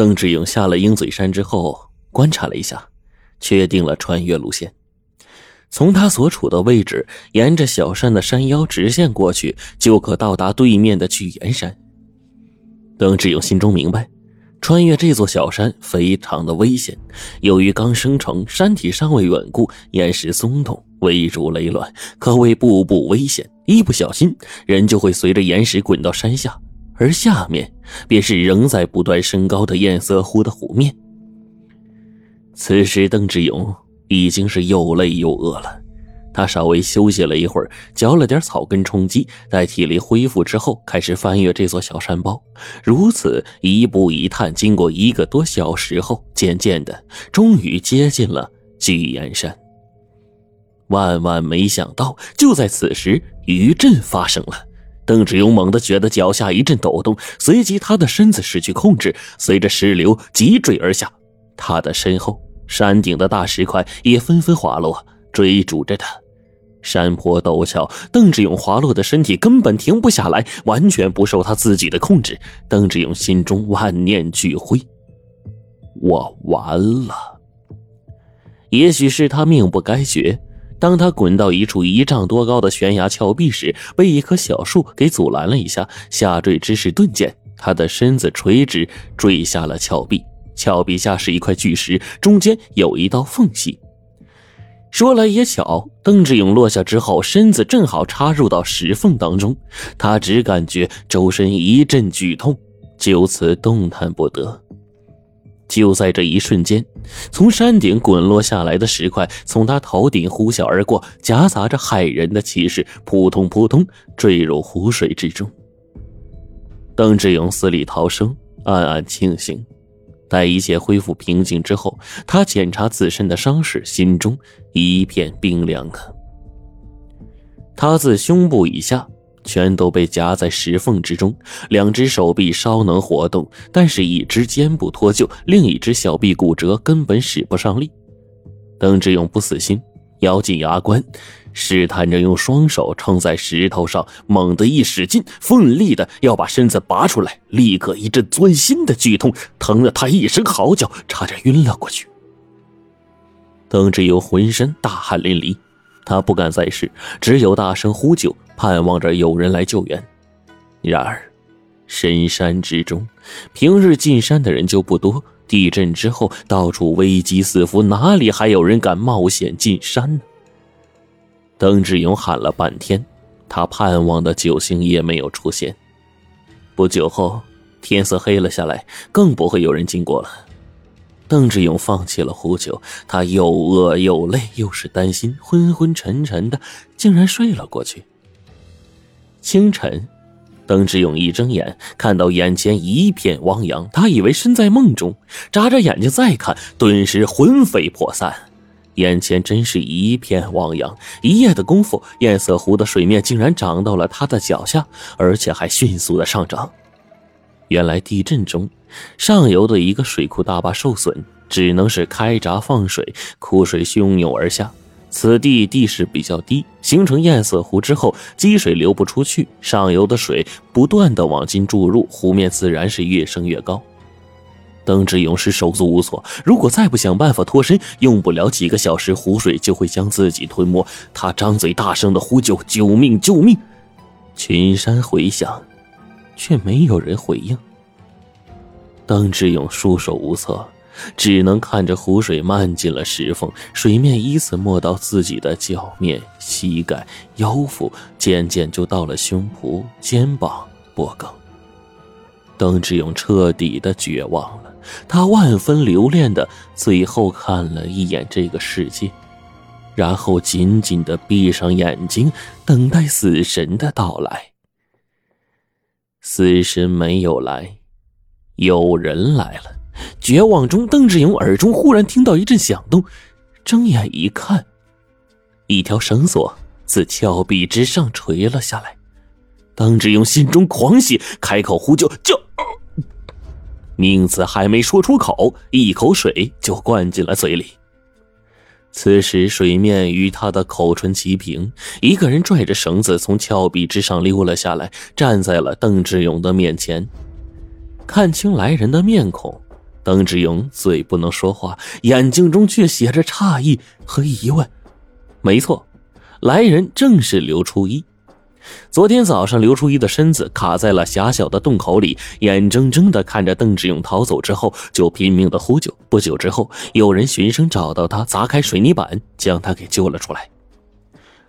邓志勇下了鹰嘴山之后，观察了一下，确定了穿越路线。从他所处的位置，沿着小山的山腰直线过去，就可到达对面的巨岩山。邓志勇心中明白，穿越这座小山非常的危险。由于刚生成，山体尚未稳固，岩石松动，危如累卵，可谓步步危险。一不小心，人就会随着岩石滚到山下。而下面便是仍在不断升高的堰塞湖的湖面。此时，邓志勇已经是又累又饿了，他稍微休息了一会儿，嚼了点草根充饥，待体力恢复之后，开始翻越这座小山包。如此一步一探，经过一个多小时后，渐渐的，终于接近了巨岩山。万万没想到，就在此时，余震发生了。邓志勇猛地觉得脚下一阵抖动，随即他的身子失去控制，随着石流急坠而下。他的身后，山顶的大石块也纷纷滑落，追逐着他。山坡陡峭，邓志勇滑落的身体根本停不下来，完全不受他自己的控制。邓志勇心中万念俱灰：我完了。也许是他命不该绝。当他滚到一处一丈多高的悬崖峭壁时，被一棵小树给阻拦了一下，下坠之势顿见，他的身子垂直坠下了峭壁。峭壁下是一块巨石，中间有一道缝隙。说来也巧，邓志勇落下之后，身子正好插入到石缝当中，他只感觉周身一阵剧痛，就此动弹不得。就在这一瞬间，从山顶滚落下来的石块从他头顶呼啸而过，夹杂着骇人的气势，扑通扑通坠入湖水之中。邓志勇死里逃生，暗暗庆幸。待一切恢复平静之后，他检查自身的伤势，心中一片冰凉啊。他自胸部以下。全都被夹在石缝之中，两只手臂稍能活动，但是一只肩部脱臼，另一只小臂骨折，根本使不上力。邓志勇不死心，咬紧牙关，试探着用双手撑在石头上，猛地一使劲，奋力的要把身子拔出来，立刻一阵钻心的剧痛，疼得他一声嚎叫，差点晕了过去。邓志勇浑身大汗淋漓。他不敢再试，只有大声呼救，盼望着有人来救援。然而，深山之中，平日进山的人就不多。地震之后，到处危机四伏，哪里还有人敢冒险进山呢？邓志勇喊了半天，他盼望的救星也没有出现。不久后，天色黑了下来，更不会有人经过了。邓志勇放弃了呼救，他又饿又累，又是担心，昏昏沉沉的，竟然睡了过去。清晨，邓志勇一睁眼，看到眼前一片汪洋，他以为身在梦中，眨着眼睛再看，顿时魂飞魄散。眼前真是一片汪洋，一夜的功夫，堰塞湖的水面竟然涨到了他的脚下，而且还迅速的上涨。原来地震中，上游的一个水库大坝受损，只能是开闸放水，库水汹涌而下。此地地势比较低，形成堰塞湖之后，积水流不出去，上游的水不断的往进注入，湖面自然是越升越高。邓志勇是手足无措，如果再不想办法脱身，用不了几个小时，湖水就会将自己吞没。他张嘴大声的呼救：“救命！救命！”群山回响。却没有人回应。邓志勇束手无策，只能看着湖水漫进了石缝，水面依次没到自己的脚面、膝盖、腰腹，渐渐就到了胸脯、肩膀、脖颈。邓志勇彻底的绝望了，他万分留恋的最后看了一眼这个世界，然后紧紧的闭上眼睛，等待死神的到来。死神没有来，有人来了。绝望中，邓志勇耳中忽然听到一阵响动，睁眼一看，一条绳索自峭壁之上垂了下来。邓志勇心中狂喜，开口呼救：“救！”名字还没说出口，一口水就灌进了嘴里。此时水面与他的口唇齐平，一个人拽着绳子从峭壁之上溜了下来，站在了邓志勇的面前。看清来人的面孔，邓志勇嘴不能说话，眼睛中却写着诧异和疑问。没错，来人正是刘初一。昨天早上，刘初一的身子卡在了狭小的洞口里，眼睁睁地看着邓志勇逃走之后，就拼命的呼救。不久之后，有人循声找到他，砸开水泥板，将他给救了出来。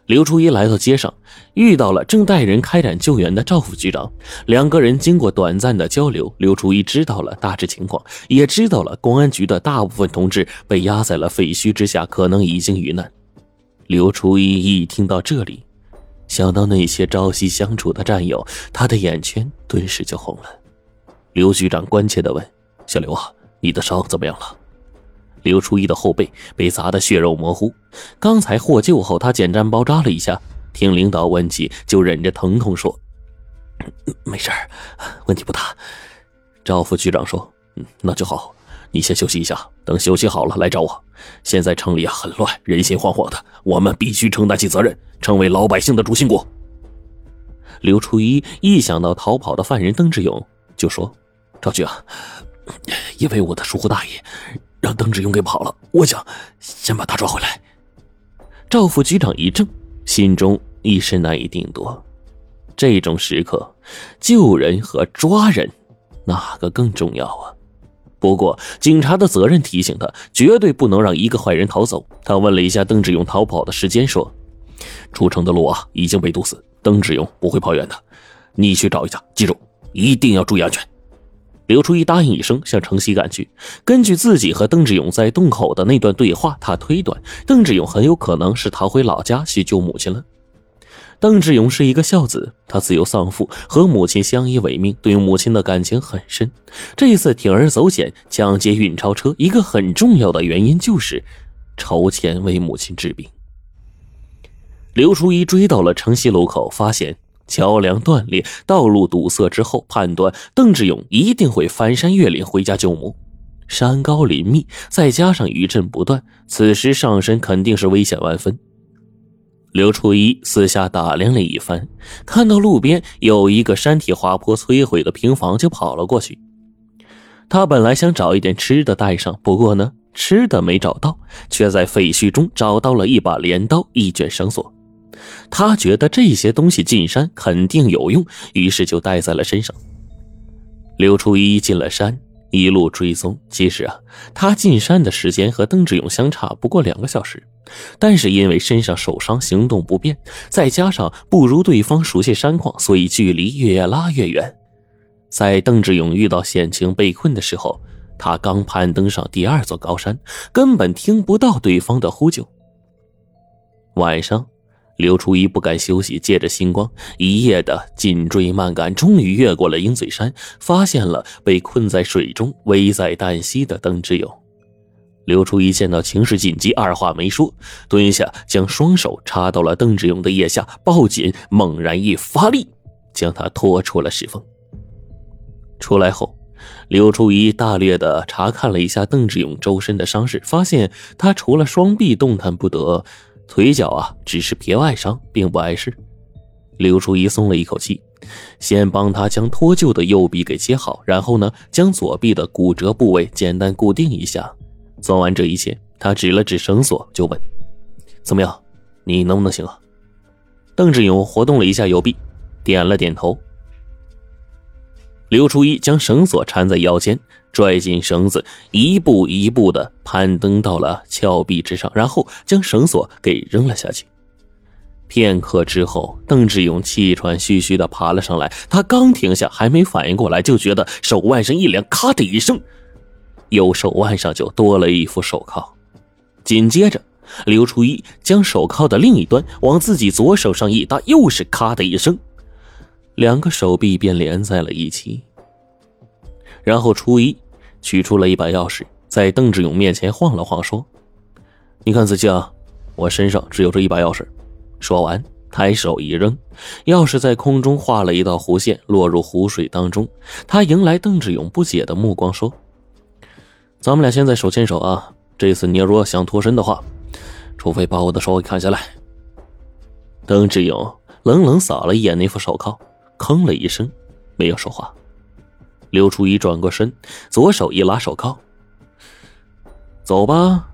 刘初一来到街上，遇到了正带人开展救援的赵副局长。两个人经过短暂的交流，刘初一知道了大致情况，也知道了公安局的大部分同志被压在了废墟之下，可能已经遇难。刘初一一听到这里。想到那些朝夕相处的战友，他的眼圈顿时就红了。刘局长关切地问：“小刘啊，你的伤怎么样了？”刘初一的后背被砸得血肉模糊，刚才获救后，他简单包扎了一下。听领导问起，就忍着疼痛说：“没事问题不大。”赵副局长说：“嗯，那就好。”你先休息一下，等休息好了来找我。现在城里啊很乱，人心惶惶的，我们必须承担起责任，成为老百姓的主心骨。刘初一一想到逃跑的犯人邓志勇，就说：“赵局啊，因为我的疏忽大意，让邓志勇给跑了。我想先把他抓回来。”赵副局长一怔，心中一时难以定夺。这种时刻，救人和抓人，哪个更重要啊？不过，警察的责任提醒他，绝对不能让一个坏人逃走。他问了一下邓志勇逃跑的时间，说：“出城的路啊已经被堵死，邓志勇不会跑远的。你去找一下，记住一定要注意安全。”刘初一答应一声，向城西赶去。根据自己和邓志勇在洞口的那段对话，他推断邓志勇很有可能是逃回老家去救母亲了。邓志勇是一个孝子，他自幼丧父，和母亲相依为命，对母亲的感情很深。这一次铤而走险抢劫运钞车，一个很重要的原因就是筹钱为母亲治病。刘初一追到了城西路口，发现桥梁断裂，道路堵塞之后，判断邓志勇一定会翻山越岭回家救母。山高林密，再加上余震不断，此时上山肯定是危险万分。刘初一四下打量了一番，看到路边有一个山体滑坡摧毁的平房，就跑了过去。他本来想找一点吃的带上，不过呢，吃的没找到，却在废墟中找到了一把镰刀、一卷绳索。他觉得这些东西进山肯定有用，于是就带在了身上。刘初一进了山。一路追踪，其实啊，他进山的时间和邓志勇相差不过两个小时，但是因为身上受伤，行动不便，再加上不如对方熟悉山况，所以距离越拉越远。在邓志勇遇到险情被困的时候，他刚攀登上第二座高山，根本听不到对方的呼救。晚上。刘初一不敢休息，借着星光，一夜的紧追慢赶，终于越过了鹰嘴山，发现了被困在水中、危在旦夕的邓志勇。刘初一见到情势紧急，二话没说，蹲下，将双手插到了邓志勇的腋下，抱紧，猛然一发力，将他拖出了石缝。出来后，刘初一大略的查看了一下邓志勇周身的伤势，发现他除了双臂动弹不得。腿脚啊，只是皮外伤，并不碍事。刘初一松了一口气，先帮他将脱臼的右臂给接好，然后呢，将左臂的骨折部位简单固定一下。做完这一切，他指了指绳索，就问：“怎么样？你能不能行啊？”邓志勇活动了一下右臂，点了点头。刘初一将绳索缠在腰间。拽紧绳子，一步一步的攀登到了峭壁之上，然后将绳索给扔了下去。片刻之后，邓志勇气喘吁吁的爬了上来。他刚停下，还没反应过来，就觉得手腕上一凉，咔的一声，右手腕上就多了一副手铐。紧接着，刘初一将手铐的另一端往自己左手上一搭，又是咔的一声，两个手臂便连在了一起。然后初一取出了一把钥匙，在邓志勇面前晃了晃，说：“你看仔细啊，我身上只有这一把钥匙。”说完，抬手一扔，钥匙在空中画了一道弧线，落入湖水当中。他迎来邓志勇不解的目光，说：“咱们俩现在手牵手啊，这次你要如果想脱身的话，除非把我的手给砍下来。”邓志勇冷冷扫了一眼那副手铐，吭了一声，没有说话。刘初一转过身，左手一拉手铐，走吧。